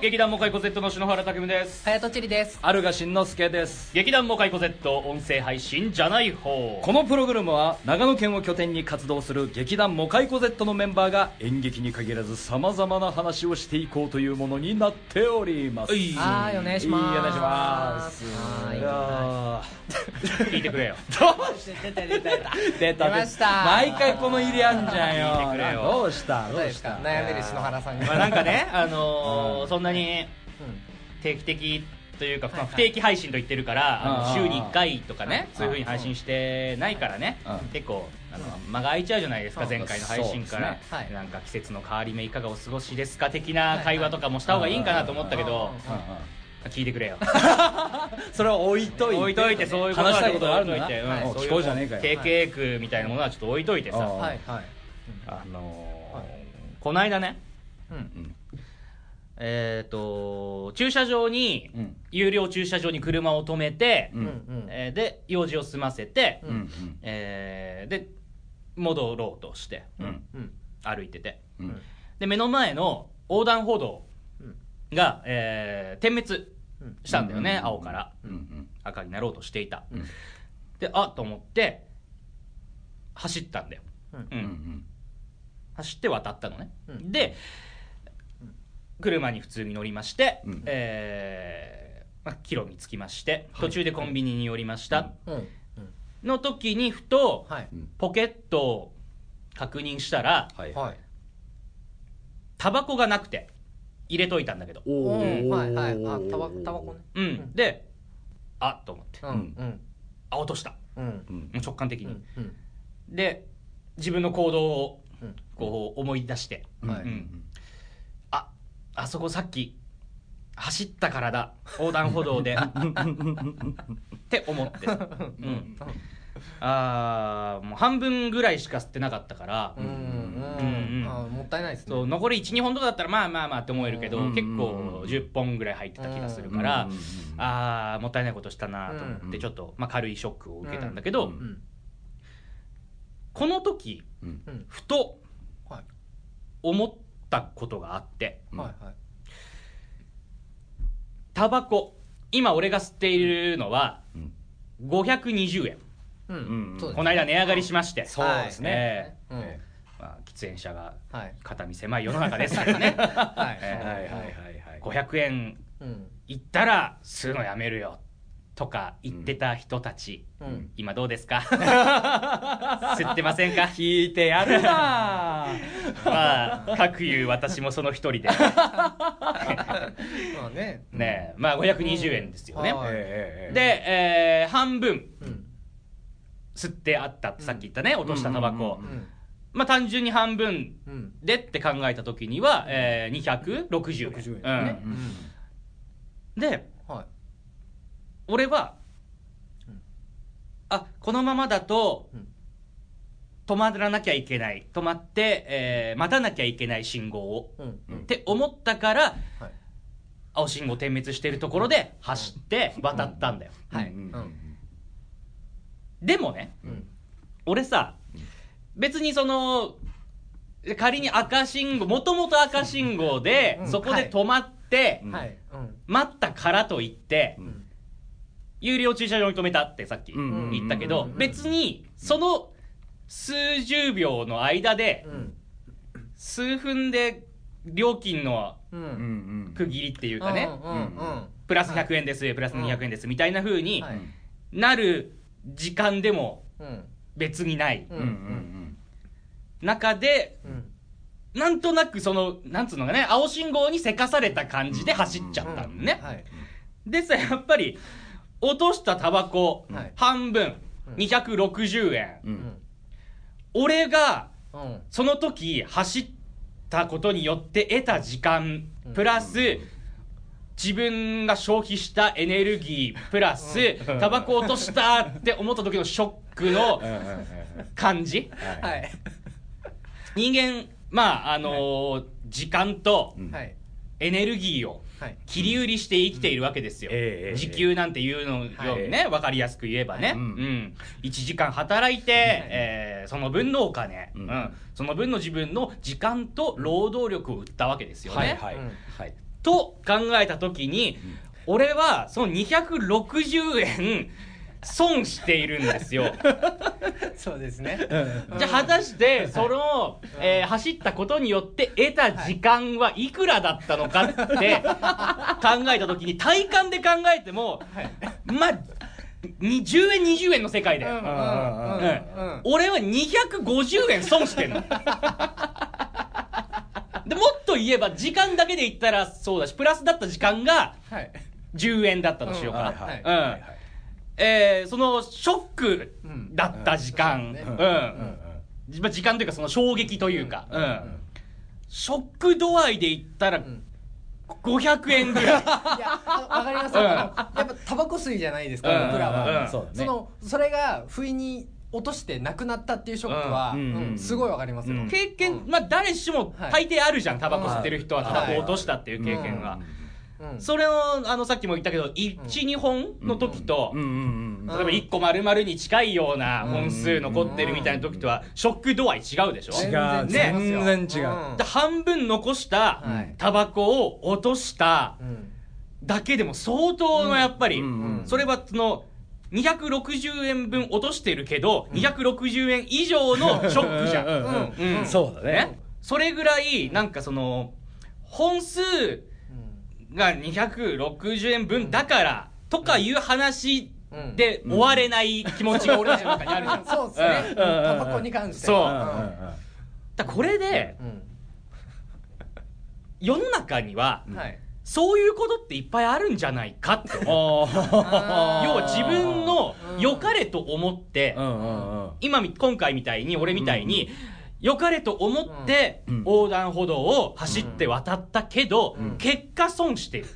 劇団モカイコ Z の篠原拓夢です。隼人千里です。あるがしんのすけです。劇団モカイコ Z 音声配信じゃない方。このプログラムは長野県を拠点に活動する劇団モカイコ Z のメンバーが演劇に限らずさまざまな話をしていこうというものになっております。はい。はいお願いします。いいお願い。します聞いてくれよ。ー どう？して出た出た。出た。出た出ました。毎回この入りあんじゃんよ。聞い。てくれよどうした？どうですか。悩める篠原さんにまあなんかねあのーうん。そんなに定期的というか、まあ不定期配信と言ってるから、週に1回とかねそういうふうに配信してないからねうん。結構あの間が空いちゃうじゃないですかうん前回の配信から。なんか季節の変わり目いかがお過ごしですか的な会話とかもした方がいいんかなと思ったけど聞いてくれよ。それは置いといて置いといてそういうことは話したいことがあるんだな。置いといてはい。うんそういう聞こうじゃねえかよ。経験区みたいなものはちょっと置いといてさ。うんはい。はいあのーはいこの間ねうん。うんえっ、と駐車場に、うん。有料駐車場に車を止めて、うん。うんえーで用事を済ませて、うんうん。えーで戻ろうとして、うん。うん。歩いてて。うん。で目の前の横断歩道うん。が、えー点滅うん。したんだよね、うん青から。うんうん。赤になろうとしていた、うん。であっと思って走ったんだよ、うん。ううんん。走って渡ったのね、うん。で車に普通に乗りまして、うん。えーまあ、帰路に着きましてはい。途中でコンビニに寄りました、の時にふとはい。うんポケットを確認したらタバコがなくて入れといたんだけど。おうん。ーはいはい。あタバタバコね。うん、であっと思って。うんうん。あ落とした。うん。直感的に、で自分の行動をうん。こう思い出して、はい。うん。ああそこさっき走ったからだ横断歩道でって思って、うん、あーもう半分ぐらいしか吸ってなかったから、うんうんうん。あもったいないですね。そう残り12本とかだったらまあまあまあって思えるけど、うん。結構10本ぐらい入ってた気がするから、うん。ああもったいないことしたなと思って、うん。ちょっと、まあ、軽いショックを受けたんだけど、この時ふとはい。思ったことがあって。うん。はいはい。タバコ今俺が吸っているのはうん。520円。ううん。そうですこの間値上がりしまして。そうですね。えうん。えまあ、喫煙者がはい。肩身狭い世の中ですからね。はい。えはいはいはいはい。500円うん。いったら吸うのやめるよとか言ってた人たち、うん。今どうですか？吸ってませんか？聞いてやるな。まあ各言う私もその一人で。まあね。ねまあ520円ですよね、はい。ええで、えー半分うん吸ってあったさっき言ったね落としたタバコ、うんうんまあ単純に半分うん。でって考えた時には、えー、260円。60うん円ね。ではい俺は、うん。あこのままだとうん。止まらなきゃいけない。止まって、えー待たなきゃいけない信号を。うん。うんって思ったからはい。青信号点滅してるところで走って渡ったんだよ、はい。でもねうん。俺さ別にその仮に赤信号もともと赤信号で、うん。そこで止まって、待ったからといって、うん有料駐車場に止めたってさっきうん言ったけど、うん別にその数十秒の間でうん数分で料金の区切りっていうかね、プラス100円です、プラス200円ですみたいな風にはい。なる時間でもうん。別にない中でうん。なんとなくそのなんつうのかね青信号にせかされた感じで走っちゃったのね、はい。でさやっぱり落としたタバコはい。半分。うん。260円。ううん。ん俺がうん。その時走ったことによって得た時間うん。プラス自分が消費したエネルギープラスタバコ落としたって思った時のショックの感じ。ははい。人間まああのー時間とエネルギーをはい切り売りして生きているわけですよ、時給なんていうのよりね、分かりやすく言えばね、ううん。ん。1時間働いて、えーその分のお金、その分の自分の時間と労働力を売ったわけですよね、と考えた時に、俺はその260円損しているんですよ。そうですね。じゃあ果たしてその、えー走ったことによって得た時間はいくらだったのかって考えた時に体感で考えても、まあに10円20円の世界だよ、うん。うん。うん。うん。俺は250円損してんの。でもっと言えば時間だけで言ったらそうだしプラスだった時間がはい。10円だったとしようか、えーそのショックだった時間、うん。時間というかその衝撃というか、うん。ん。ショック度合いで言ったらん。500円ぐらい。いやあわかります。よ、うん。やっぱタバコ吸いじゃないですか、うん。僕らは、うん。そうだね。そのそれが不意に落としてなくなったっていうショックは、うん。うん。うんすごいわかりますよ、うん。経験、うん。まあ誰しもはい。大抵あるじゃんタバコ吸ってる人ははい。タバコ落としたっていう経験が、うんそれをあのさっきも言ったけど12、本の時と、うんうんうん例えば1個丸々に近いような本数残ってるみたいな時とはショック度合い違うでしょ、全違う然違いますよ。全然違う。うん。で半分残したはい。タバコを落としたうん。だけでも相当のやっぱり、うん。うん。それはその260円分落としてるけど、260円以上のショックじゃん。うん。うん。うん。うん。そうだね。ねそれぐらいなんかその本数が260円分だからとかいう話うん。で終われない気持ちが俺たちの中にあるじゃん。そうですね、うん。うんうんタバコに関して。そう。はだこれでうん。世の中にはそういうことっていっぱいあるんじゃないかって要は自分のうん良かれと思ってうんうんうん。今み今回みたいに俺みたいに良かれと思ってうん。横断歩道を走って渡ったけど、うん。結果損してる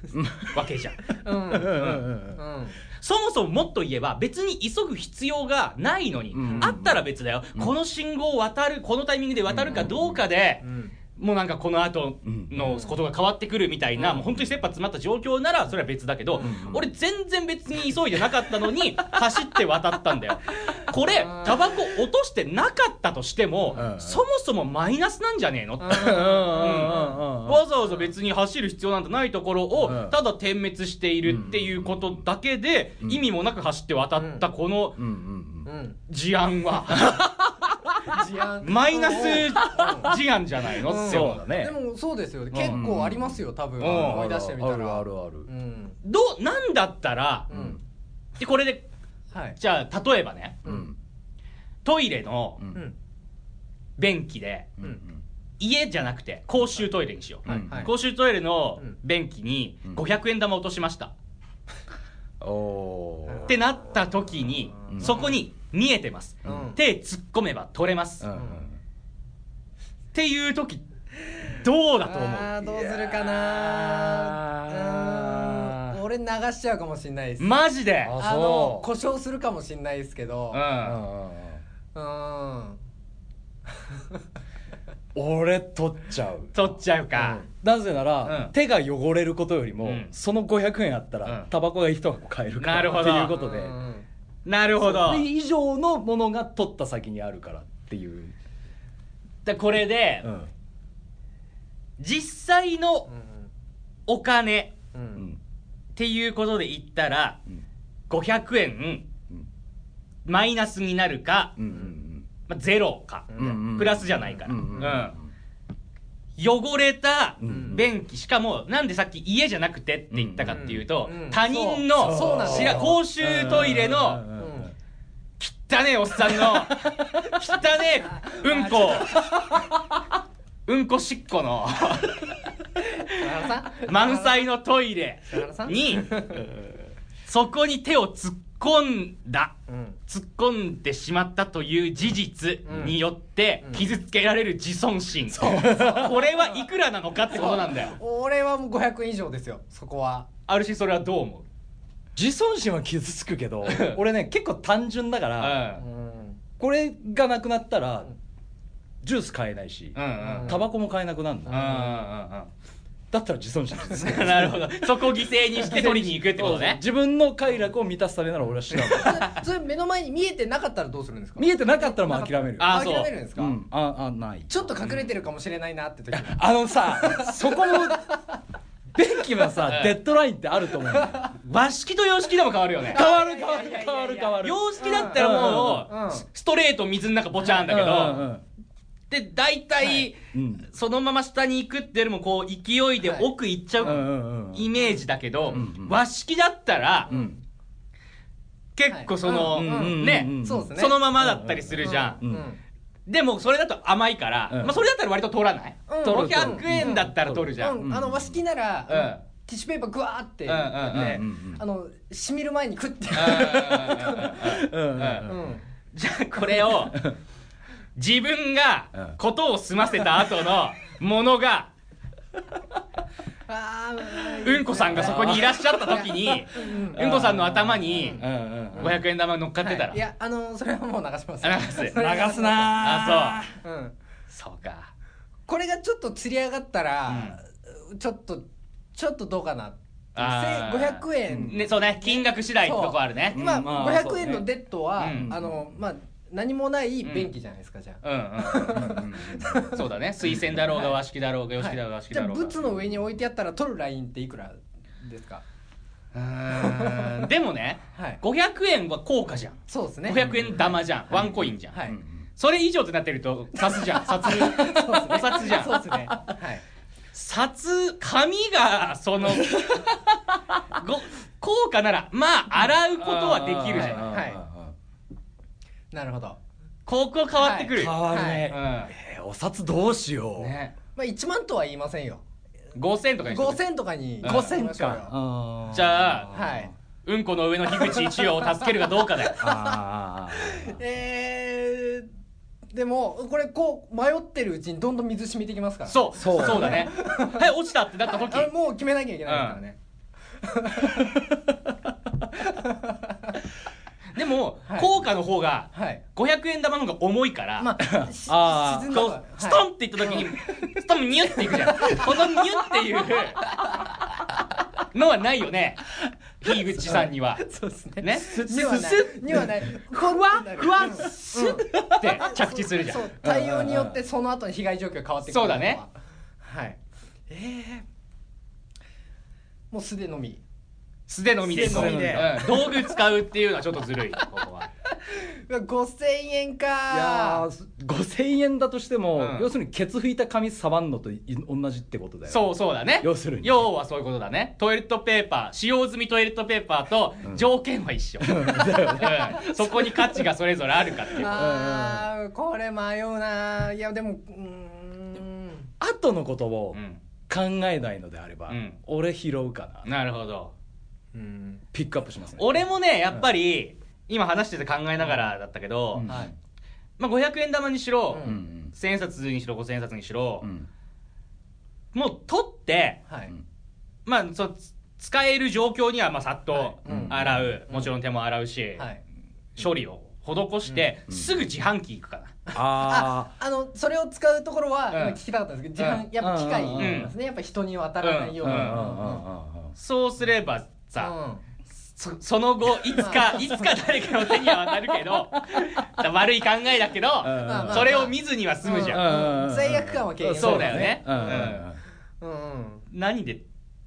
わけじゃん。そもそももっと言えば別に急ぐ必要がないのに、うん。あったら別だよ、うん。この信号を渡るこのタイミングで渡るかどうかで、うんもうなんかこの後のことが変わってくるみたいな、うん。もう本当に切羽詰まった状況ならそれは別だけど、うん俺全然別に急いでなかったのに 走って渡ったんだよ。これうんタバコ落としてなかったとしても、うん。そもそもマイナスなんじゃねえの、うん。うんうんうんうん。わざわざ別に走る必要なんてないところをうん。ただ点滅しているっていうことだけでうん。意味もなく走って渡ったこの事案は マイナス事案じゃないの？うん。って思うそうだね。でもそうですよ。結構ありますよ多分。うん。思い出してみたら。あるあるある。うん。どうなんだったらうん。でこれではい。じゃあ例えばねうん。トイレのうん。うん便器でうん。家じゃなくて公衆トイレにしよう、はい。はい。公衆トイレのうん。便器にうん。500円玉落としました、おー。ってなった時に、うん。そこに見えてます、うん。手突っ込めば取れます、っうん。うんていう時どうだと思う？どうするかな。俺流しちゃうかもしんないです。マジで？ああの故障するかもしんないですけど。うん。うん。うん。うんうん俺取っちゃう。取っちゃうか、なぜなら、うん。手が汚れることよりも、うん。その500円あったら、うん。タバコが一箱買えるからなるほど。っていうことで。うんなるほど。それ以上のものが取った先にあるからっていう、でこれで、うん。実際のお金ううん。んっていうことで言ったらうん。500円うん。マイナスになるか、うんまあ、ゼロか、うん。うん。プラスじゃないから、うんうん汚れたうん。便器しかもなんでさっき家じゃなくてって言ったかっていうと、うんうん他人のそう。そうなんですよ。知ら公衆トイレのうんうんうん汚ねえおっさんの。汚ねえうんこ。うんこしっこの。満載のトイレにそこに手を突っ込んだ。うん。突っ込んでしまったという事実によってうん。傷つけられる自尊心、これはいくらなのかってことなんだよ。俺はもう500円以上ですよそこは。あるしそれはどう思う？自尊心は傷つくけど 俺ね結構単純だから、ううん。これがなくなったらジュース買えないし、んうんうん。タバコも買えなくなるんだ、うんうんだったら自尊心傷つくうん なるほど。そこを犠牲にして取りに行くってことね。自分の快楽を満たすためなら俺はしないそれ目の前に見えてなかったらどうするんですか？見えてなかったらもう諦めるあ諦めるんですか、うん。ああない。ちょっと隠れてるかもしれないなって時に。あのさそこも便時はさデッドラインってあると思う和式 と洋式でも変わるよね。変わる変わる変わる。変わる洋式だったらもうん。うん。うストレート水の中ボチャンだけうんうんどで大体うん。そのまま下に行くっていうよりもこう勢いで奥行っちゃうイメージだけどうんうん和式だったらうん。結構そのはい。うん。うんうんね。そのままだったりするじゃんでもそれだと甘いからうん。まあそれだったら割と通らない？うん。取る500円だったら取るじゃん。うん。あの和式なら、うん。ティッシュペーパーグワーってって、あのしみる前に食って、じゃあこれを自分がことを済ませた後のものがあうんこさんがそこにいらっしゃった時にうん。うんこさんの頭にうんうんうん。500円玉乗っかってたら。はい。いやあのそれはもう流します。流す流す。なあうん。そうそうか。これがちょっと釣り上がったら、ちょっとちょっとどうかなってあー。せ500円、ねそうね。金額次第ってとこあるね。今、う。んまあ500円のデッドは、うん。あのまあ何もない便器じゃないですか、じゃあ、うんそうだね。水洗だろうが和式だろうが洋式だろうが和式じゃあだろうが。ブツの上に置いてあったら取るラインっていくらですか？うーんでもねはい。500円は硬貨じゃん。そうですね。500円玉じゃん。ワンコインじゃん。はい、それ以上ってなってると札じゃん。札お札じゃん。そうですね。はい。札紙がその ご硬貨ならまあ洗うことはできるじゃん。はいなるほど。ここ変わってくる。変わるね。うえーお札どうしよう。ね。まあ1万とは言いませんよ。5000とかにしとく。5000とかにうん。5000か。あー。じゃあはい。うんこの上の樋口一葉を助けるかどうかだよ。あー。えー、でもこれこう迷ってるうちにどんどん水染みてきますから。そう。そそううだね。はい落ちたってなった時。あもう決めなきゃいけないですからね、でもはい。硬貨の方がはい。500円玉の方が重いからまあ しあストンっていった時に ストンニュっていくじゃん。このニュっていうのはないよね。樋口さんには。そうですね。ね。にはないにはない。ふわふわスッって着地するじゃん。対応によってその後の被害状況が変わってくるそうだね。はい。ええもう素でのみ素手のみで。素手のみで。うん。道具使うっていうのはちょっとずるい。ここは。5000円か。いやー5000円だとしても、うん。要するにケツ拭いた紙触んのとい同じってことだよそうそうだね。要するに。要はそういうことだね。トイレットペーパー使用済みトイレットペーパーと条件は一緒、うん。そこに価値がそれぞれあるかっていう。あーこれ迷うないやでもうーん。後のことをうん。考えないのであれば、うん。俺拾うかな。なるほど。うんピックアップしますね。俺もねやっぱり、今話してて考えながらだったけど、うん。はい。まあ、500円玉にしろ、ううんん。1000円札にしろ5000円札にしろう、ん。もう取ってはい。うんまあそ使える状況にはまあさっとはい。う。ん洗う、もちろん手も洗うし、はい。処理を施して、うんすぐ自販機行くかな、ああのそれを使うところはうん。今聞きたかったんですけど、自うん販やっぱ機械うん。ですね、やっぱ人に渡らないように、うん。あうんうんうんうん。そうすればさ、うん。そその後 いつかいつか誰かの手には渡るけど 悪い考えだけど、うん。それを見ずには済むじゃん、うんうん罪悪感は軽減そうだよね。うん。うんうんうん。何で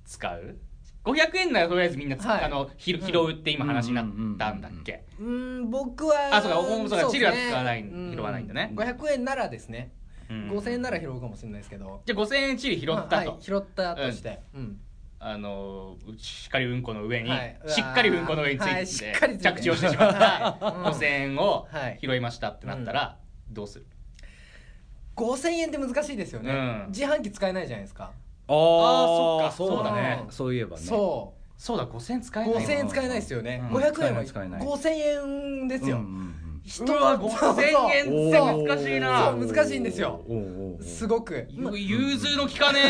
使う？500円ならとりあえずみんなつ、はい。あのひ拾うって今話になったんだっけ、うん僕はあそうかおそうかチルは使わないうん。拾わないんだね。500円ならですね、うん。5000円なら拾うかもしれないですけど。じゃあ5000円チリ拾ったと、まあはい拾ったとして、うんあのしっかりうんこの上に、はい。しっかりうんこの上について,、はい。しっかりついて。着地をしてしまったはい。うん。5000円をはい。拾いましたってなったら、どうする？5000円って難しいですよね、うん。自販機使えないじゃないですか、ああーそっか。そうだね。うん。そういえばね。そそうだ5000円使うえない5000円使えないですよね、うん。500円は使えない。5000円ですよ、うんうん人うわそう5000円って難しいな。そう難しいんですよ。すごく。ゆ融通の利かねえ。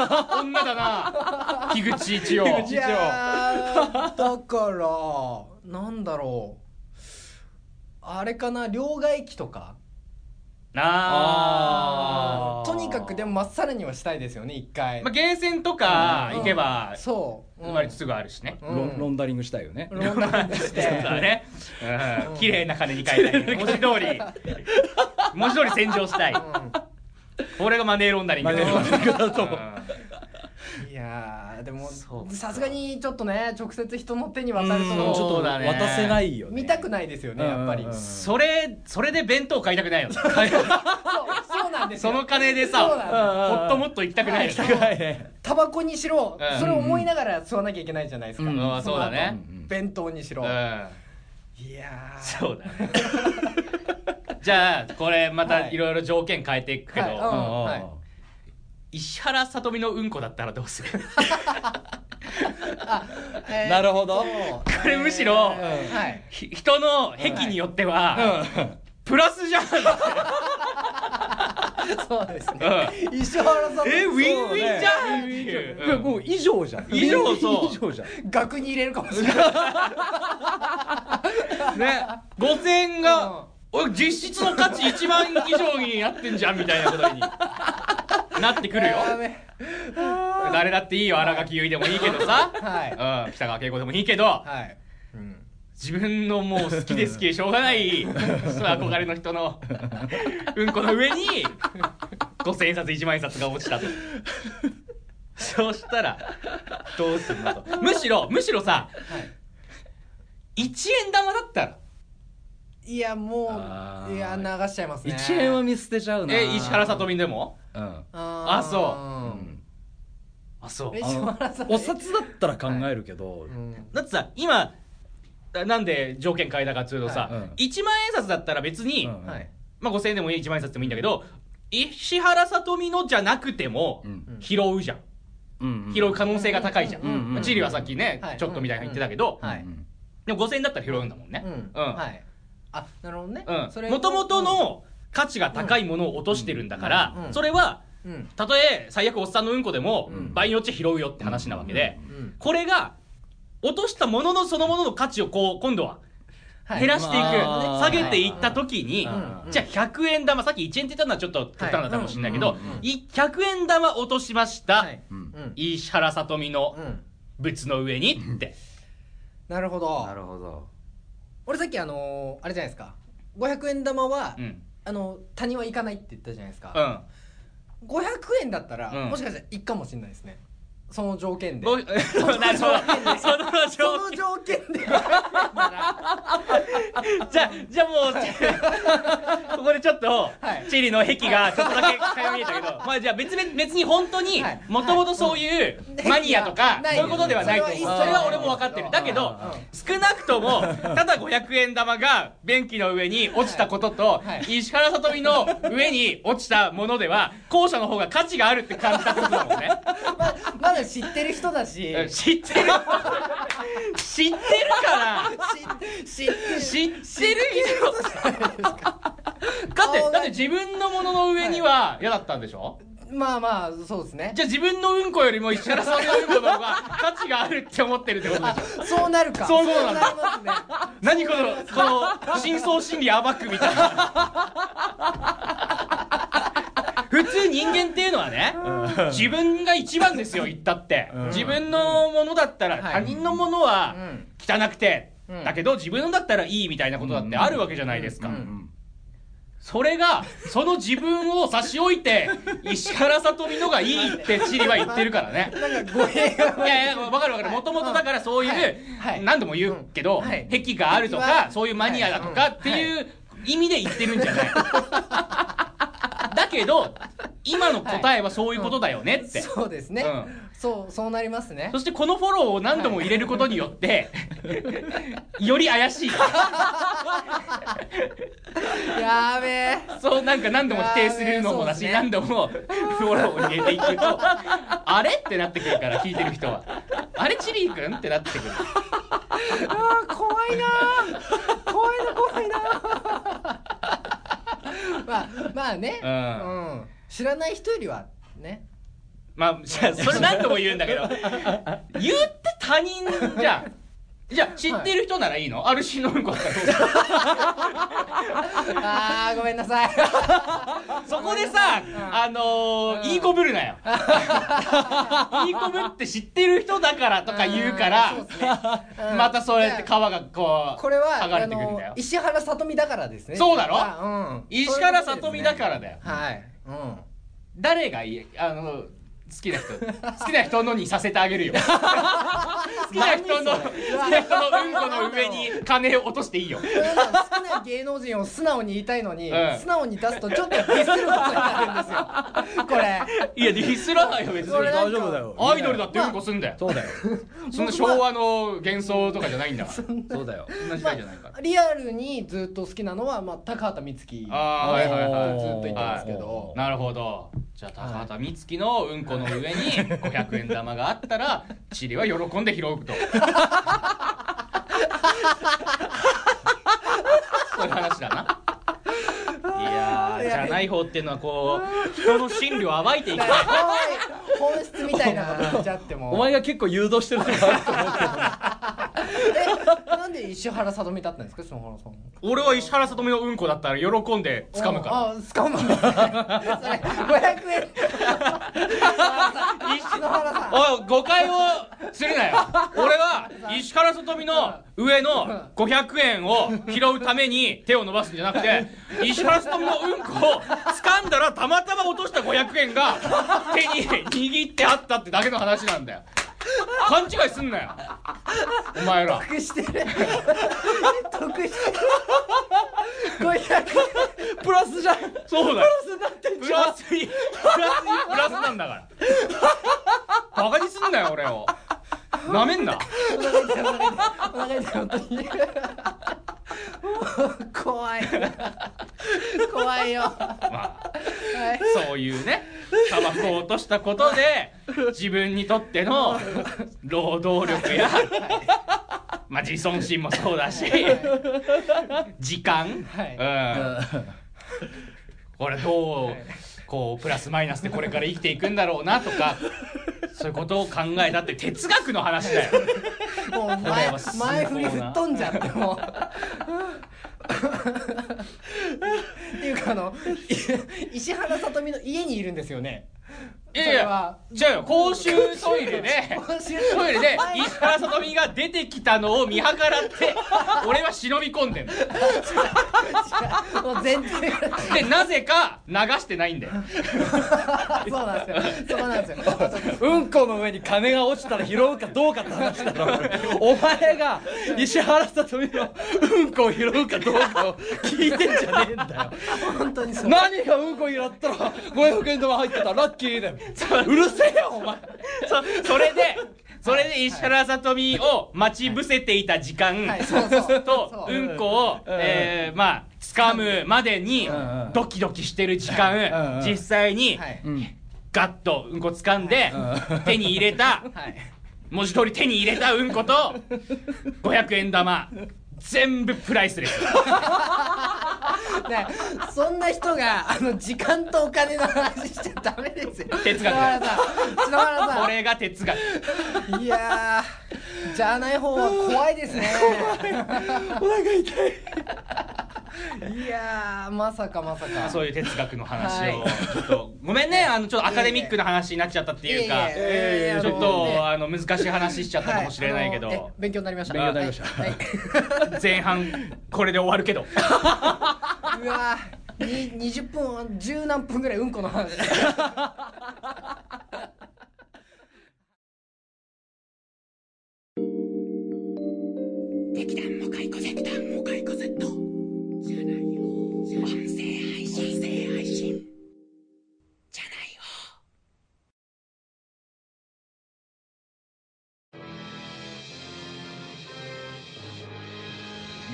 女だな。樋口一葉。いやーだからなんだろう。あれかな両替機とか。ああー。とにかくでもまっさらにはしたいですよね一回、まあ、ゲーセンとかうん行けば。そう、うん割とすぐあるしね、うん。ロンロンダリングしたいよね。ロンダリングしてそうだね、うん、綺麗な金に変えたい。文字通り。文字通り洗浄したい。うん。これがマネーロンダリング。マネーロンダリングだと思う。うん。いやーでもさすがにちょっとね直接人の手に渡ると。うん。ちょっと渡せないよね。見たくないですよねやっぱり。それそれで弁当買いたくないよね その金でそうなんですさホットモット行きたくないよはね。はい。ね タバコにしろうん。それを思いながら吸わなきゃいけないじゃないですか、うん。うん。そうだね。その後弁当にしろ、うん。いやー。そうだね。じゃあこれまはい。たいろいろ条件変えていくけど、はい。うん。うん。はい。石原さとみのうんこだったらどうする？あえーなるほど。これむしろえーはい。ひ人の癖によっては、プラスじゃんそうですね。石原さんえウィンウィンじゃん。っていいうやもう以上じゃん。以上そう。以上じゃん。額に入れるかもしれない。ね5000円が、おい実質の価値1万以上になってんじゃんみたいなことに。なってくるよ。やべ誰だっていいよ新垣結衣でもいいけどさ、はい。うん、北川景子でもいいけど。はい、うん自分のもう好きで好きでしょうがない 憧れの人のうんこの上に5000円札1万円札が落ちたと。そうしたらどうすんのと。むしろむしろさ1円玉だったら。いやもういや流しちゃいますね。1円は見捨てちゃうな。え石原さとみでも？うん。ああそう。うん。あそう。お札だったら考えるけど、うん。だってさ今なんで条件変えたかっつうとさ、はい。うん。1万円札だったら別に、うんはいまあ、5000円でもいい1万円札でもいいんだけど石原さとみのじゃなくてもうん。拾うじゃん。うん拾う可能性が高いじゃん、うんうんまあチリはさっきね、はい。ちょっとみたいな言ってたけど、はい。うん。でも5000円だったら拾うんだもんね。うん。うん。はい。あなるほどね。それもともとの価値が高いものを落としてるんだから、うん。うん。それはうん。たとえ最悪おっさんのうんこでも、うん。倍に落ち拾うよって話なわけで、うん。これが落としたもののそのものの価値をこう今度ははい。減らしていく、まあ。下げていった時に、うんじゃあ100円玉さっき1円って言ったのはちょっと極端だったかもしれないけど、はいうんうんい100円玉落としました、石原さとみのうん。仏の上にって、なるほど。なるほど。俺さっきあのーあれじゃないですか。500円玉はうん。あの谷は行かないって言ったじゃないですうかん500円だったらうん。もしかしたら行くかもしれないですね その条件で。その条その条件で じゃあじゃあもう ここでちょっと、はい。チリの壁がちょっとだけかよみえたけど。まあじゃあ別々別に本当にはい。もともとそういうマニアとか、そういうことではないと。思うそそれは俺も分かってる。だけどうん少なくともただ500円玉が便器の上に落ちたことと、はい。石原さとみの上に落ちたものでは後者の方が価値があるって感じたってことだもんね。ままだ知ってる人だし。うん知ってる。知ってるから知知ってる知ってる以上 だってだって自分のものの上には嫌だったんでしょ、まあまあそうですね。じゃあ自分のうんこよりも石原さんのうんこの方が価値があるって思ってるってことでしょ？そうなるか。そうそうなんだなりますね。何このこの深層心理暴くみたいな。普通人間っていうのはね自分が一番ですよ言ったって、うん。自分のものだったらはい。他人のものはうん。汚くて、うん。だけど自分のだったらいいみたいなことだってあるわけじゃないですか、それがその自分を差し置いて 石原さとみのがいいってチリは言ってるからね。なんか語弊が。いやいや分かる分かる。もともとだからそういう、はい。はい何度も言うけど、癖があるとか、はい。そういうマニアだとかっていう意味で言ってるんじゃない、だ けど今の答えはそういうことだよねって、そうですね、うん。そうそうなりますね。そしてこのフォローを何度も入れることによって、より怪しい。やべえ。そうなんか何度も否定するのもだし、いやーね何度もフォローを入れていくとあれってなってくるから聞いてる人は。あれチリー君ってなってくる。あー怖いなー。怖いな怖いなーまあまあね、うん。うん。知らない人よりはね。まあそれ何度も言うんだけど。言って他人じゃんじゃあ知ってる人ならいいの、あるしのうんこだったらどうするあーごめんなさい。そこでさ、うん。あのーいいこぶるなよ。いいこぶって知ってる人だからとか言うからね。うん。またそうやって皮がこうこれは剥があれてくるんだよ。の石原さとみだからですね。そうだろ？あうん。石原さとみだからだよ。はい。うん。誰がいい？あのきな人好きな人のにさせてあげるよ。好きな人の好きな人のうんこの上に金を落としていいよ。好きな芸能人を素直に言いたいのに、うん。素直に出すとちょっとディスることになるんですよ。これ。いやディスらないよ別に。大丈夫だよ。アイドルだってうんこすんだよ。そうだよ。そんな昭和の幻想とかじゃないんだから。そんそうだよ。な時代じゃないから。リアルにずっと好きなのは、まあ、高畑充希。あーはいはいはい。ずっと言ってますけど、なるほどじゃあ高畑充希のうんこの上に500円玉があったらチリは喜んで拾うと。そういう話だな。いやーじゃない方っていうのはこう人の心理を暴いていきた本質みたいな。こと言っちゃってもお前が結構誘導してるとこあると思うけど。えなんで石原さとみだったんですか？篠原さん俺は石原さとみのうんこだったら喜んで掴むから。あ掴む。んですねそれ500円。篠原さん。おい誤解をするなよ。俺は石原さとみの上の500円を拾うために手を伸ばすんじゃなくて石原さとみのうんこを掴んだらたまたま落とした500円が手に握ってあったってだけの話なんだよ勘違いすんなよ。お前ら。得してる。得してる。500プラスじゃんそうだよプラスにプラスにプラスなんだから。バカにすんなよ俺を なめんな。お腹痛い本当に。怖い。怖いよ。まあはいそういうねタバコを落としたことで自分にとっての労働力や、まあ、自尊心もそうだし時間、はい。うん、これどうこうプラスマイナスでこれから生きていくんだろうなとかそういうことを考えたって哲学の話だよ。もう前前振り吹っ飛んじゃっても。うっていうかあのい石原さとみの家にいるんですよねいやいやじゃあよ公衆トイレで 公衆トイレ。で石原さとみが出てきたのを見計らって 俺は忍び込んでんの。もう全然。でなぜか流してないんだよ。そうなんですよ。そうなんですよ。うんこの上に金が落ちたら拾うかどうかって話だろ。お前が石原さとみのうんこを拾うかどうかを聞いてんじゃねえんだよ。本当にそう。何がうんこ拾ったら500円玉入ってたらラッキーだよう。るせえよお前。そそれでそれで石原さとみを待ち伏せていた時間とそううんこを、えーまあ掴むまでにドキドキしてる時間実際にガッとうんこ掴んでうん。手に入れたはい。文字通り手に入れたうんこと500円玉全部プライスレスねそんな人があの時間とお金の話しちゃダメですよ。哲学。篠原さん。篠原さん。これが哲学。いやーじゃあない方は怖いですね。お腹痛い。いやーまさかまさか。そういう哲学の話をはい。ちょっとごめんねあのちょっとアカデミックな話になっちゃったっていうかちょっとあの難しい話しちゃったかもしれないけど、勉強になりました。勉強になりました。前半これで終わるけど うわー。に20分十何分ぐらいうんこの話。劇団モカイコゼ劇団モカイコゼットじゃないよ。音声配信。音声配信じゃない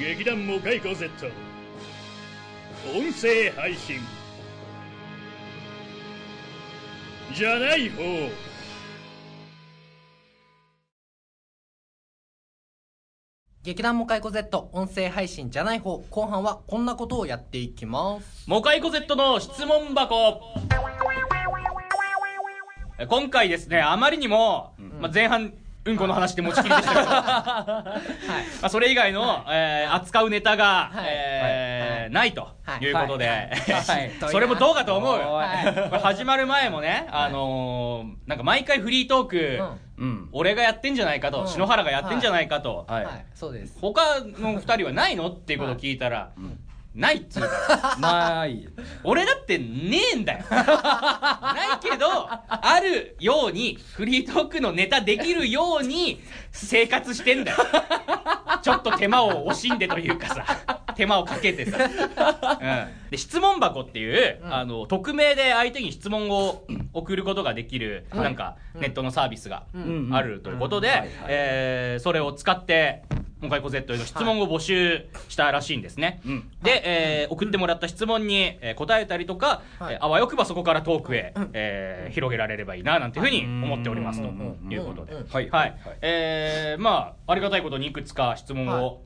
よ。劇団モカイコ Z 音声配信。じゃない方。劇団モカイコ Z 音声配信じゃない方。後半はこんなことをやっていきます。モカイコ Z の質問箱。今回ですねあまりにも、まあ、前半うんこの話で持ちきりでしたけど、まあ、それ以外の、えー扱うネタが、はいえーないとはい。いうことで、はい。それもどうかと思う 始まる前もね、あのーなんか毎回フリートーク、うん。俺がやってんじゃないかと、うん。篠原がやってんじゃないかと、はい、はい。そうです。他の二人はないのっていうことを聞いたら、ないっつうか。ら ない。俺だってねえんだよ。ないけどあるようにフリートークのネタできるように生活してんだよ。ちょっと手間を惜しんでというかさ。手間をかけてさ、うん、で質問箱っていう、うん。あの匿名で相手に質問を送ることができる、はい。なんかネットのサービスがうん。あるということで、それを使ってもかいこ Z への質問を募集したらしいんですね、うん。で、えー送ってもらった質問に、えー答えたりとか、はい。えーあわよくばそこからトークへ、うん。えー広げられればいいななんていうふうに思っておりますとうんいうことで、うんはいはい、えーまあありがたいことにいくつか質問を、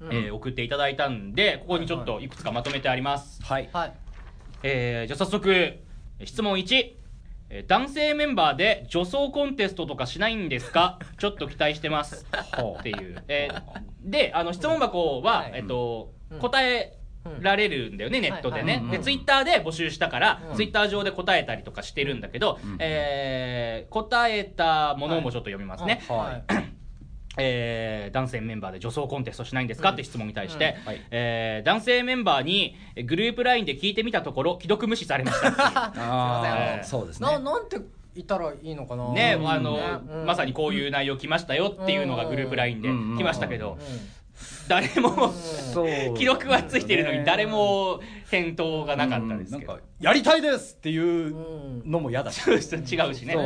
うんえー送っていただいたんでここにちょっといくつかまとめてあります、はい。はい。えーじゃあ早速質問1えー男性メンバーで女装コンテストとかしないんですか？ちょっと期待してます。っていう、えーであの質問箱は、はい。えっとうん。答えられるんだよね、ネットでね、はいはいでツイッターで募集したから、うん。ツイッター上で答えたりとかしてるんだけど、うんえー答えたものもちょっと読みますね、はい えー男性メンバーで女装コンテストしないんですか、うんって質問に対して、うん。はい。えー男性メンバーにえグループ LINE で聞いてみたところ既読無視されましたあ すいません。ーあのそうですね。ななんて言ったらいいのかな。ね、うんあの、うん。まさにこういう内容来ましたよっていうのがグループ LINE で来ましたけど、誰も、記録はついてるのに誰も返答がなかったですけど。うん。なんか。やりたいですっていううん。のも嫌だし、そうそう違うしね。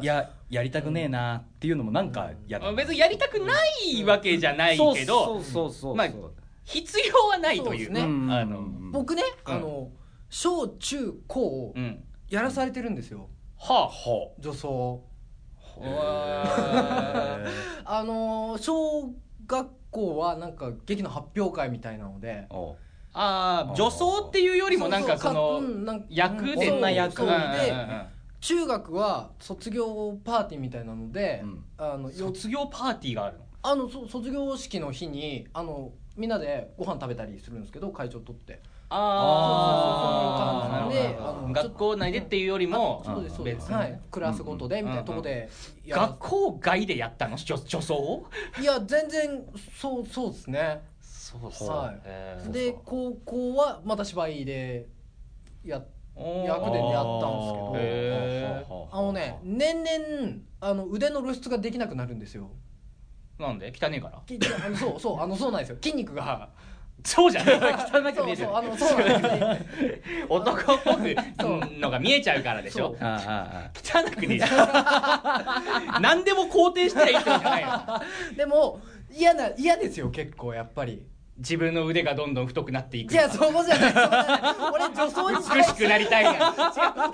いややりたくねえなっていうのもなんか嫌だ、別にやりたくないわけじゃないけど、そうそうそうそうまあ必要はないという。ね。うん。あの、僕ねうん。あの小中高うん。やらされてるんですよ。はほ女装あ。あの小学校はなんか劇の発表会みたいなのでうおう。ああ、女装っていうよりもなんかその、役でそう女役そうう。んうんうん。で中学は卒業パーティーみたいなので、うん。あのよ卒業パーティーがあるの？あのそ卒業式の日にあのみんなでご飯食べたりするんですけど会長取ってあーそうそうそう学校内でっていうよりもあそうですそうです、別にはい、クラスごとでみたいなとこで学校外でやったの？女女装？いや全然そうそうですね。そうそう。はい。えーで高校はまた芝居でや役でやったんですけど。へあのね年々あの腕の露出ができなくなるんですよ。ーなんで？汚ねえから？きあのそうそうあのそうなんですよ。筋肉がそうじゃ汚く見える。そうそうあのそうなんですよ男っぽくのが見えちゃうからでしょ。汚くねえじゃん 何でも肯定したらいいってことじゃないのでも嫌な嫌ですよ結構やっぱり。自分の腕がどんどん太くなっていく。いやそこじゃないそこじゃない。俺女装に美しくなりたい。が違う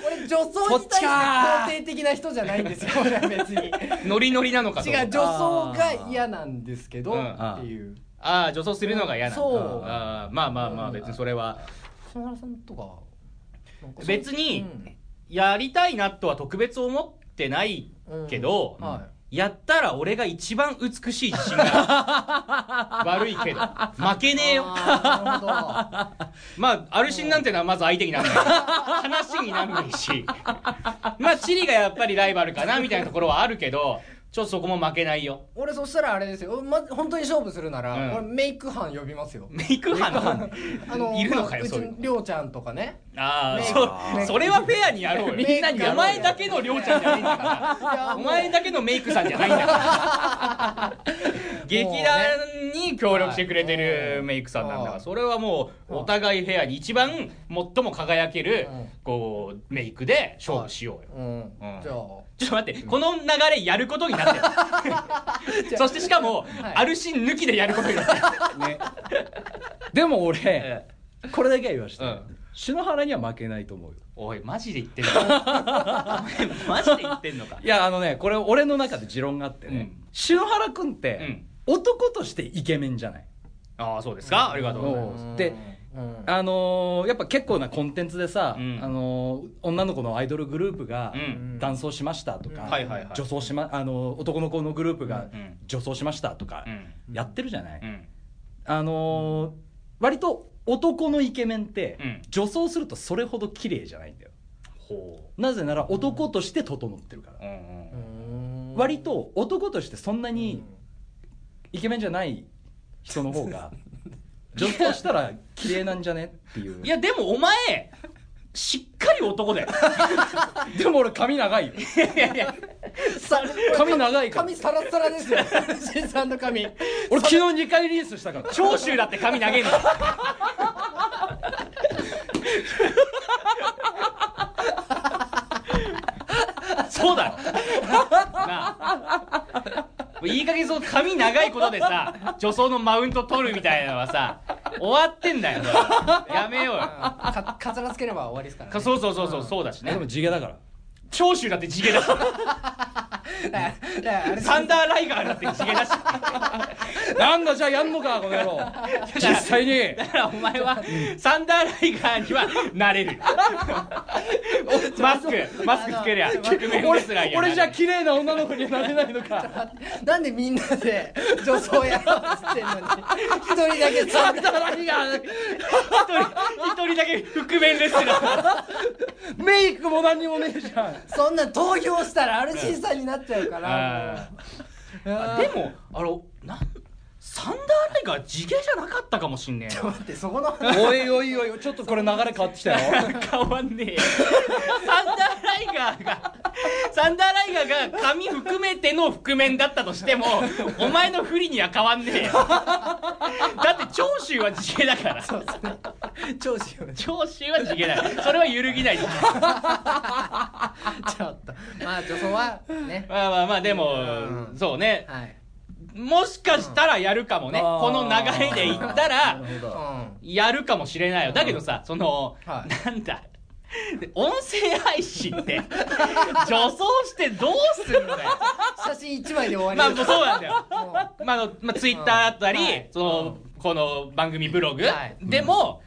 俺女装に対して肯定的な人じゃないんですよ。俺は別に。ノリノリなのかと違う女装が嫌なんですけどうんっていうああ女装するのが嫌な。ん。だあーまあまあまあうん別にそれは。篠原さんとか別にやりたいなとは特別思ってないうんけど、うん。はやったら俺が一番美しい自信が。悪いけど。負けねえよ。まあアルシンなんてのはまず相手にならない。話にならないし。まあチリがやっぱりライバルかなみたいなところはあるけどちょっとそこも負けないよ。俺そしたらあれですよ、ま、本当に勝負するなら、うん。俺メイク班呼びますよ。メイク班？の あのいるのかよまあそういうの。りょうちゃんとかね。ああそそれはフェアにやろうよ。みんなにやろうよお前だけのりょうちゃんじゃないんだから。お前だけのメイクさんじゃないんだから。劇団に協力してくれてるメイクさんなんだから。それはもうお互いフェアに一番最も輝けるうん。こうメイクで勝負しようよ。うん、うん。じゃあちょっと待ってこの流れやることになってる。そしてしかもはい。アルシン抜きでやることになってる。ね。でも俺、えこれだけは言わして、うん。篠原には負けないと思うよ。おいマジで言ってんの？マジで言ってんのか？いやあのねこれ俺の中で持論があってね、うん。篠原君って、男としてイケメンじゃない？ああそうですか？ありがとうございます。う。んでうんあのーやっぱ結構なコンテンツでさ、うん。あのー女の子のアイドルグループがうん。男装しましたとか、うん。はいはいはい。女装しまあのー男の子のグループがうん。女装しましたとかうん。やってるじゃない、うん。あのー割と男のイケメンって、うん。女装するとそれほど綺麗じゃないんだよ。ほなぜなら男として整ってるから、ううんうん。うん割と男としてそんなにイケメンじゃない人の方が女装したら綺麗なんじゃね？っていう。いやでもお前しっかり男だよ。でも俺髪長いよ。いやいやさ髪長いから。髪サラッサラですよ。新さんの髪。俺昨日2回リリースしたから。長州だって髪投げん。の そうだろなあいい加減その髪長いことでさ 女装のマウント取るみたいなのはさ終わってんだよ やめようよ。かかつらつければ終わりですから、ね、かそうそうそうそうそうだしね。でも地毛だから。長州だって地毛だしサンダーライガーだって地毛だし。なんだじゃあやんのかこの野郎。実際に。だからお前はサンダーライガーにはなれる。マスクマスクつけりゃ覆面レスラーや俺じゃあ綺麗な女の子にはなれないのか。なんでみんなで女装やろうとしてんのに。一人だけさ何が一人だけ覆面レスラー。メイクも何にもねえじゃん。そんな投票したらアルシンさんになっちゃうから でもあのなんサンダーライガー地毛じゃなかったかもしんねえちょっと待ってそこのおいおいおいちょっとこれ流れ変わってきたよ。な変わんねえよ。サンダーライガーがサンダーライガーが髪含めての覆面だったとしてもお前の不利には変わんねえ。よだって長州は地毛だから。そうですね。長州を長州は地毛だそれは揺るぎない。ちょっと。まあ女装はね。まあまあまあでも、うん。そうね。はいもしかしたらやるかもね、うん。この流れでいったら やるかもしれないよ。だけどさその、はい。なんだ。音声配信って 女装してどうすんだよ。写真一枚で終わり。まあそうなんだよ。もまあまあ、ツイッターだったり、はい。その、この番組ブログはい。でも、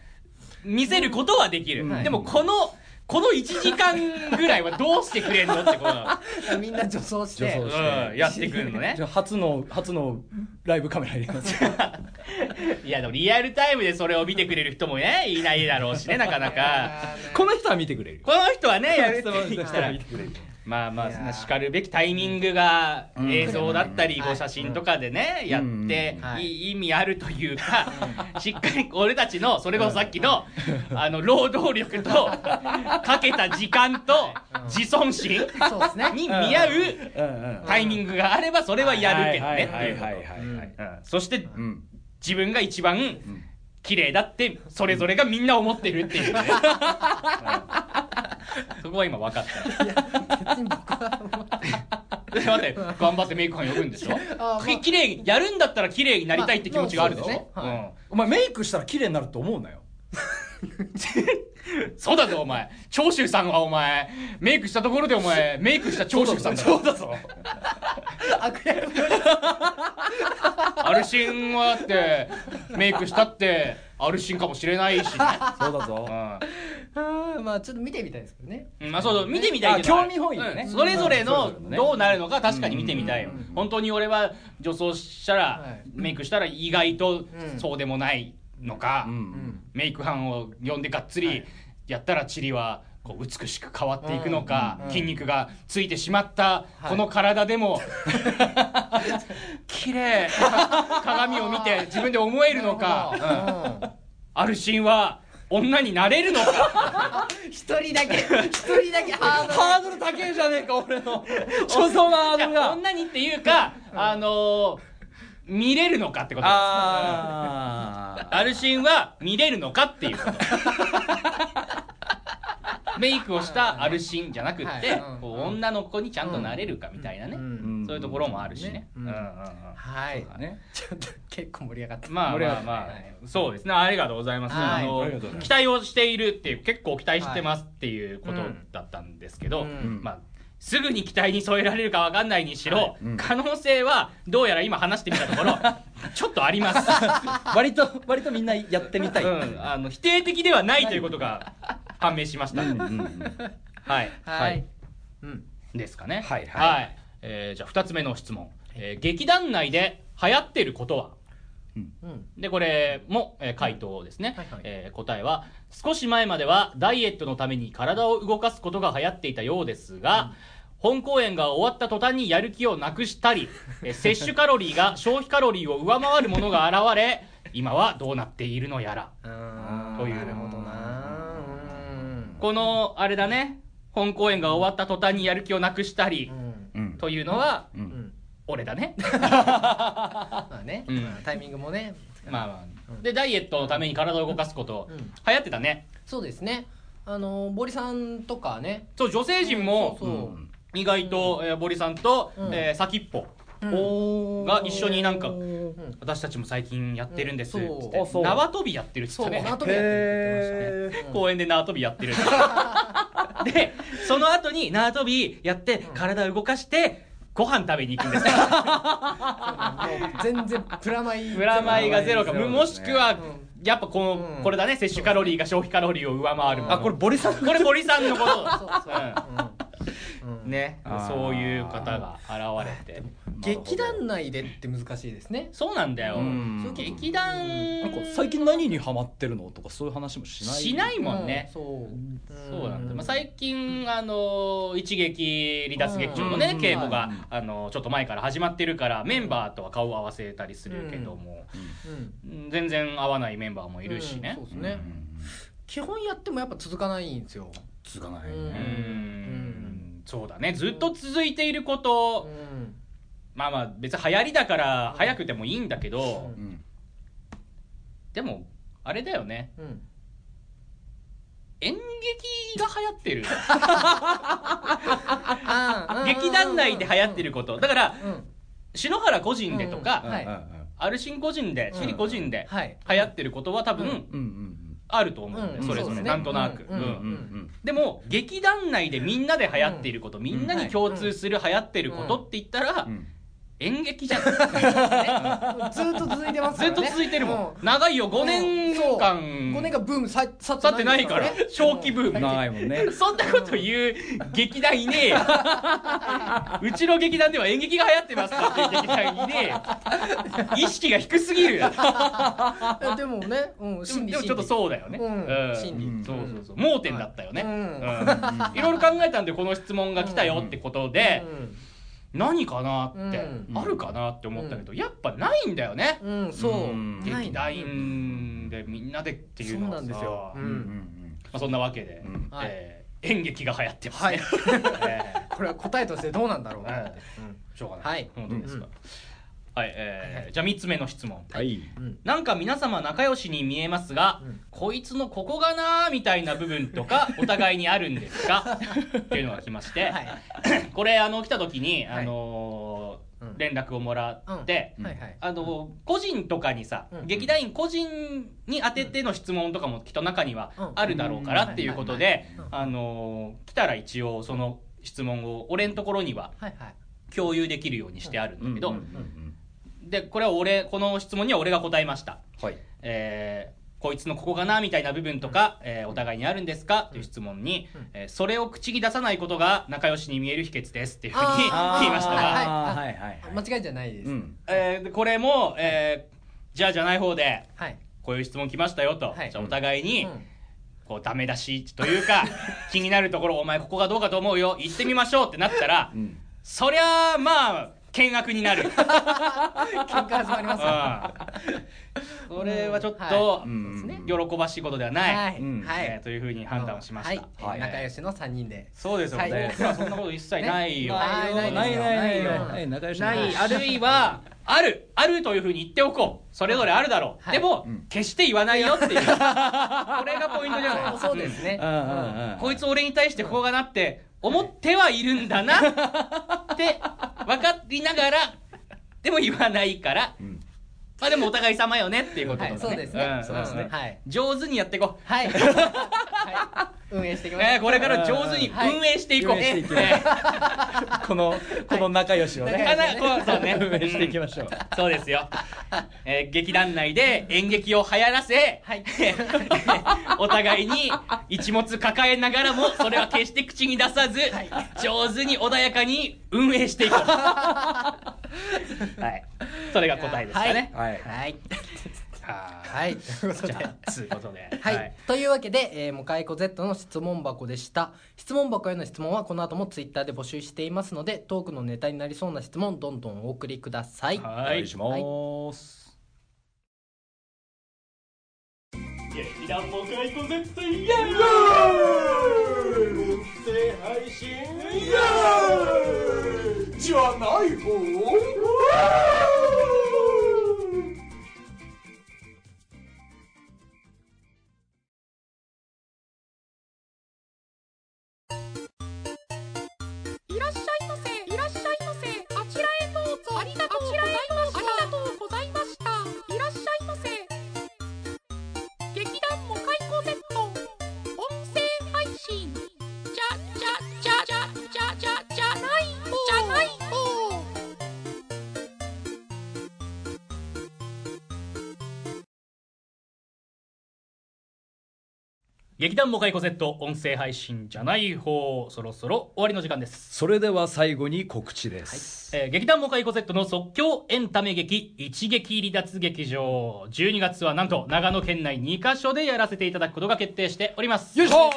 見せることはできる、はいでもこのこの1時間ぐらいはどうしてくれんのってことなうみんな女装して。うん、やってくるのね。じゃあ初の初のライブカメラ入れます。いやでもリアルタイムでそれを見てくれる人もねいないだろうしねなかなか。この人は見てくれる。この人はねやる人言ったら。は見てくれるまあまあいやー。そんな叱るべきタイミングがうん。映像だったりうん。こう写真とかでねやってい意味あるというか しっかり俺たちのそれこそさっきのあの労働力とかけた時間と自尊心そうですね。に見合うタイミングがあればそれはやるけどね。ってはいいうそしてうん。自分が一番ん。綺麗だってそれぞれがみんな思ってるっていう そこは今分かった。別に僕は待って頑張ってメイク館呼ぶんでしょ？あーまあ。き綺麗にやるんだったら綺麗になりたいって気持ちがあるでしょ、まあね。はい。お前メイクしたら綺麗になると思うなよ。うん そうだぞお前。長州さんはお前。メイクしたところでお前メイクした長州さんだ。そうだぞ。悪役アルシンはだってメイクしたってアルシンかもしれないし。ね、そうだぞ。あーまあちょっと見てみたいですけどね。うんまあそうそう見てみたいけどあ興味本位だね。うんそれぞれうんのどうなるのか確かに見てみたいよ。うん。本当に俺は女装したらはい。メイクしたら意外とうん。そうでもないのか、ううん。んメイク班を呼んでがっつりやったらチリはこう美しく変わっていくのか、うんうん筋肉がついてしまったはい。この体でも、綺麗鏡を見て自分で思えるのか、うん。アルシンは女になれるのか。う ん一人だけ一人だけハードル。ハードル高えじゃねえか俺の。女装のハードルいやが。女にっていうか、あのー見れるのかってことです。あアルシンは見れるのかっていう。ことメイクをしたアルシンじゃなくって、はい。女の子にちゃんとなれるかみたいなね、うん。そういうところもあるしね。うんうんうんうん。はい。あね。ちょっと結構盛り上がった。まあまあまあ、そうですね。ありがとうございます、はい。あの期待をしているっていう結構期待してますっていうことだったんですけど、うん。まあすぐに期待に添えられるかわかんないにしろ、はい。うん。可能性はどうやら今話してみたところ ちょっとあります、割と割とみんなやってみたい。うん、あの否定的ではないということが判明しました、うんうんうん。はい。はい。うん。ですかね。はいはい。えーじゃあ2つ目の質問、えー劇団内で流行ってることは？うんでこれも、えー回答ですね、はい。はいえー答えは少し前まではダイエットのために体を動かすことが流行っていたようですが、本公演が終わった途端にやる気をなくしたり、えー摂取カロリーが消費カロリーを上回るものが現れ今はどうなっているのやら。うんという。なるほどなうんこのあれだね。本公演が終わった途端にやる気をなくしたりうん。うん。というのはううんん俺だね。まあね。うん。まあタイミングもね。まあまあ。うん。でダイエットのために体を動かすことうん。流行ってたね。そうですね。あのボリさんとかね。そう女性陣もそうそう。うん。意外と、えー、堀さんと、うん。えー先っぽが一緒になんかうん。私たちも最近やってるんですっって、縄跳びやってるっつってね。縄跳びやってるって言ってましたね。うん公園で縄跳びやってる でその後に縄跳びやってうん。体を動かしてご飯食べに行くんです 全然プラマイプラマイがゼロか。ね。もしくは、うん。やっぱこの、うん。これだね。摂取カロリーが消費カロリーを上回るもの。あこれボリさんこれ堀さんのこと。そうそう。うんうんね。そういう方が現れて。劇団内でって難しいですね。そうなんだよ、うん。劇団。なんか最近何にハマってるのとかそういう話もしない？しないもんね、うんそう。そうなんだ、まあ、最近あの一撃離脱劇場のねうん。稽古が、はいあのちょっと前から始まってるからメンバーとは顔を合わせたりするけども、うん。うん。全然合わないメンバーもいるしね。うん、そうですうん。ね基本やってもやっぱ続かないんですよ。つかないうん。ねんそうだね。ずっと続いていること、うん。まあまあ別に流行りだから早くてもいいんだけど、うん。うん。でもあれだよね。うん。演劇が流行ってる。劇団内で流行ってること。だからうん。篠原個人でとか、はい。うん。うん。アルシン個人でうん。シリ個人ではい。流行ってることは多分うん。うん。うんあると思うんだよ、うんそれぞれね。なんとなく、うんうんでも劇団内でみんなで流行っていること、みんなに共通する流行ってることって言ったら、うん演劇じゃん。ずっと続いてますからね。ずっと続いてるもん、長いよ。5年間。5年間ブームさ去去ってないから。長期ブーム。長いもんね。そんなこと言う劇団いねえ。よ うちの劇団では演劇が流行ってますかっていう劇団いねえ。よ意識が低すぎる。い やでもね、うん、で心理もでもちょっとそうだよね、うん。心理。そうそうそう。盲点だったよね、うん。うん。いろいろ考えたんでこの質問が来たよってことで、何かなって、うん。あるかなって思ったけど、やっぱないんだよね、うん、う。ん、そう劇団員でみんなでっていうのはさそうなんですよ。うん。うん。うんまあ、そんなわけで、うん。はい。えー演劇が流行ってますはい。ね、え これは答えとしてどうなんだろうなって、ーしょうがない、はい。本当ですか、うんはい、えーじゃあ3つ目の質問。はい。うん。なんか皆様仲良しに見えますが、うん。こいつのここがなーみたいな部分とか お互いにあるんですか？っていうのが来まして、はい。これあの来た時に、はい。あのーうん。連絡をもらって、うん。はいはい。あの個人とかにさ、うん。劇団員個人に当てての質問とかもきっと中にはうん。あるだろうからっていうことでうんあのー来たら一応その質問を俺のところにははいはい。共有できるようにしてあるんだけど、でこれは俺この質問には俺が答えました。はい。えーこいつのここかなみたいな部分とか、えーお互いにあるんですか？っていう質問に、うん。えーそれを口に出さないことが仲良しに見える秘訣ですっていうふうに言いました。が、はい。はい。はいはい間違いじゃないです、うん。えーでこれも、えーじゃあじゃない方ではい。こういう質問来ましたよと、はい。じゃあお互いに、うん。こうダメ出しというか 気になるところお前ここがどうかと思うよ行ってみましょうってなったら、うん。そりゃあまあ見学になる。喧嘩始まりますようんこれはちょっと、はうんそうですね喜ばしいことではない、はい、うんはいえーというふうに判断をしました。はいはい仲良しの3人でそうですよ、はいそんなこと一切ないよ。ねないないないないないよない仲良しない、あるいは、ある、あるというふうに言っておこう。それぞれあるだろう。はいでも、うん決して言わないよっていう。これがポイントじゃないそうですね、うんうんうんこいつ俺に対してここがなって思ってはいるんだなって分かりながらでも言わないから。うん。まあでもお互い様よねっていうことだね、はいそうですね。んそうですね。はい。上手にやっていこう。はい、はい、運営していきましょう、えーこれから上手に運営していこう、このこの仲良しをーねかなこうそうね。運営していきましょう。うん。そうですよ、えー劇団内で演劇を流行らせ、はい。お互いに一物抱えながらもそれは決して口に出さず、はい。上手に穏やかに運営していこう。はい。それが答えですかね。はいはい。ははい。ということで。じゃあつうことで。はい、というわけで、えー、もかいこ Z の質問箱でした。質問箱への質問はこの後もツイッターで募集していますのでトークのネタになりそうな質問どんどんお送りください。はい。お願いします。劇団モカイコ Z イエーイ音声配信イエー。イじゃない方？劇団モカイコ Z 音声配信じゃない方そろそろ終わりの時間です、それでは最後に告知です、えー劇団モカイコ Z の即興エンタメ劇一撃離脱劇場。12月はなんと長野県内2カ所でやらせていただくことが決定しております。よいしょ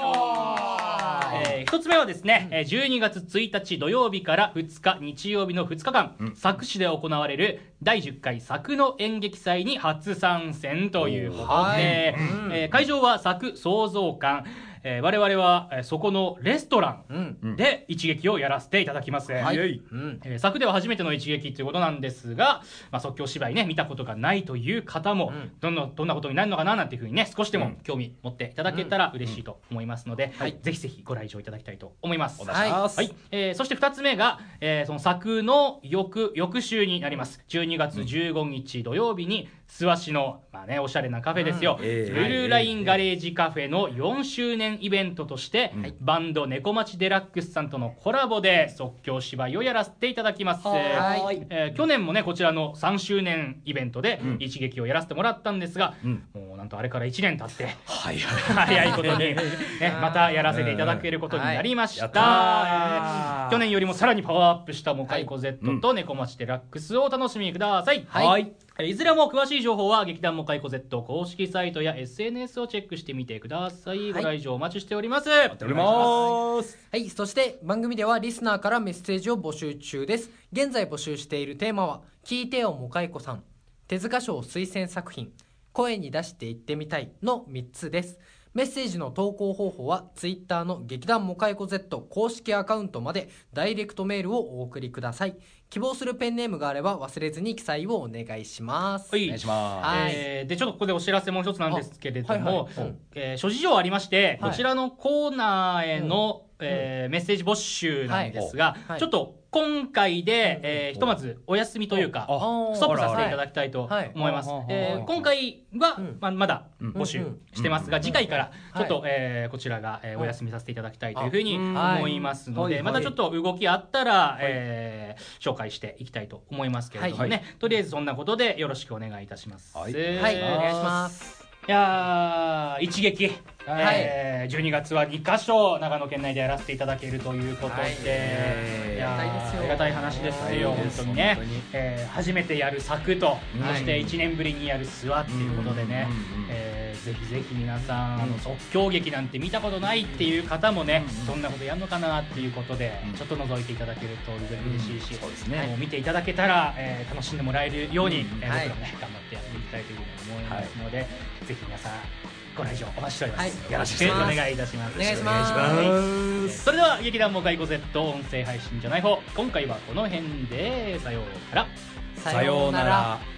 えー一つ目はですね、えー12月1日土曜日から2日日曜日の2日間、佐久市で行われる第10回佐久の演劇祭に初参戦ということで、はい。えー会場は佐久創造館、えー我々は、えーそこのレストラうん。ンで一撃をやらせていただきます、はい。うん。えー作では初めての一撃ということなんですが、まあ、即興芝居ね見たことがないという方も、うん。どんなどんなことになるのかななんていうふうにね少しでも興味持っていただけたら嬉しいと思いますので、はい。ぜひぜひご来場いただきたいと思います。お願いします、はい、えーそして2つ目が、えーその作の翌翌週になります。12月15日土曜日に諏訪市の、まあね、おしゃれなカフェですよ、うん。ええ。ブルーラインガレージカフェの4周年イベントとして、はい。バンド猫町デラックスさんとのコラボで即興芝居をやらせていただきます。はい。えー去年もねこちらの3周年イベントでうん。一撃をやらせてもらったんですが、うん。もうなんとあれから1年経ってはい。早いことに、ね、またやらせていただけることになりました、やったー。えー去年よりもさらにパワーアップしたモカイコ Z と猫町デラックスをお楽しみください、はい。えーいずれも詳しい情報は劇団モカイコ Z 公式サイトや SNS をチェックしてみてください、ご来場お待ちしております。やっております。はい、そして番組ではリスナーからメッセージを募集中です。現在募集しているテーマは、聞いてよもかいこさん、手塚賞推薦作品、声に出して言ってみたいの3つです。メッセージの投稿方法は、ツイッターの劇団もかいこ Z 公式アカウントまでダイレクトメールをお送りください。希望するペンネームがあれば忘れずに記載をお願いします。はい。お願いします、はい。えーでちょっとここでお知らせもう一つなんですけれども、あはいはい。うんえー諸事情ありまして、はい。こちらのコーナーへの、えーメッセージ募集なんですが、はい。ちょっと今回で、えーひとまずお休みというか、ストップさせていただきたいとはい。思います。はい。えーはい。今回は、うん。まあ、まだうん募集うんしてますが、うん次回からちょっと、はえーこちらが、えーお休みさせていただきたいというふうにあ思いますので、はい。またちょっと動きあったら、えー紹介していきたいと思いますけれどもね、はい。とりあえずそんなことでよろしくお願いいたします。はい。はい、お願いします。いやー一撃、えー12月は2箇所長野県内でやらせていただけるということで、はい。いやーいですよ。ありがたい話ですよ、はい。本当にね。本当に。えー初めてやる作と、うんそして1年ぶりにやる諏訪っていうことでね、うんうんえーぜひぜひ皆さん、あの即興劇なんて見たことないっていう方もね、うんどんなことやるのかなっていうことで、うん。ちょっと覗いていただけると嬉しいし、そうですね。もう見ていただけたら、えー楽しんでもらえるように、うんえ僕らもね頑張ってやっていきたいというふうに思いますので、ぜひ皆さんご来場お待ちしております、はい。よろしくお願いいたします。お願いします。はいそれでは劇団モカイコ Z 音声配信じゃない方今回はこの辺で。さようなら。さようなら。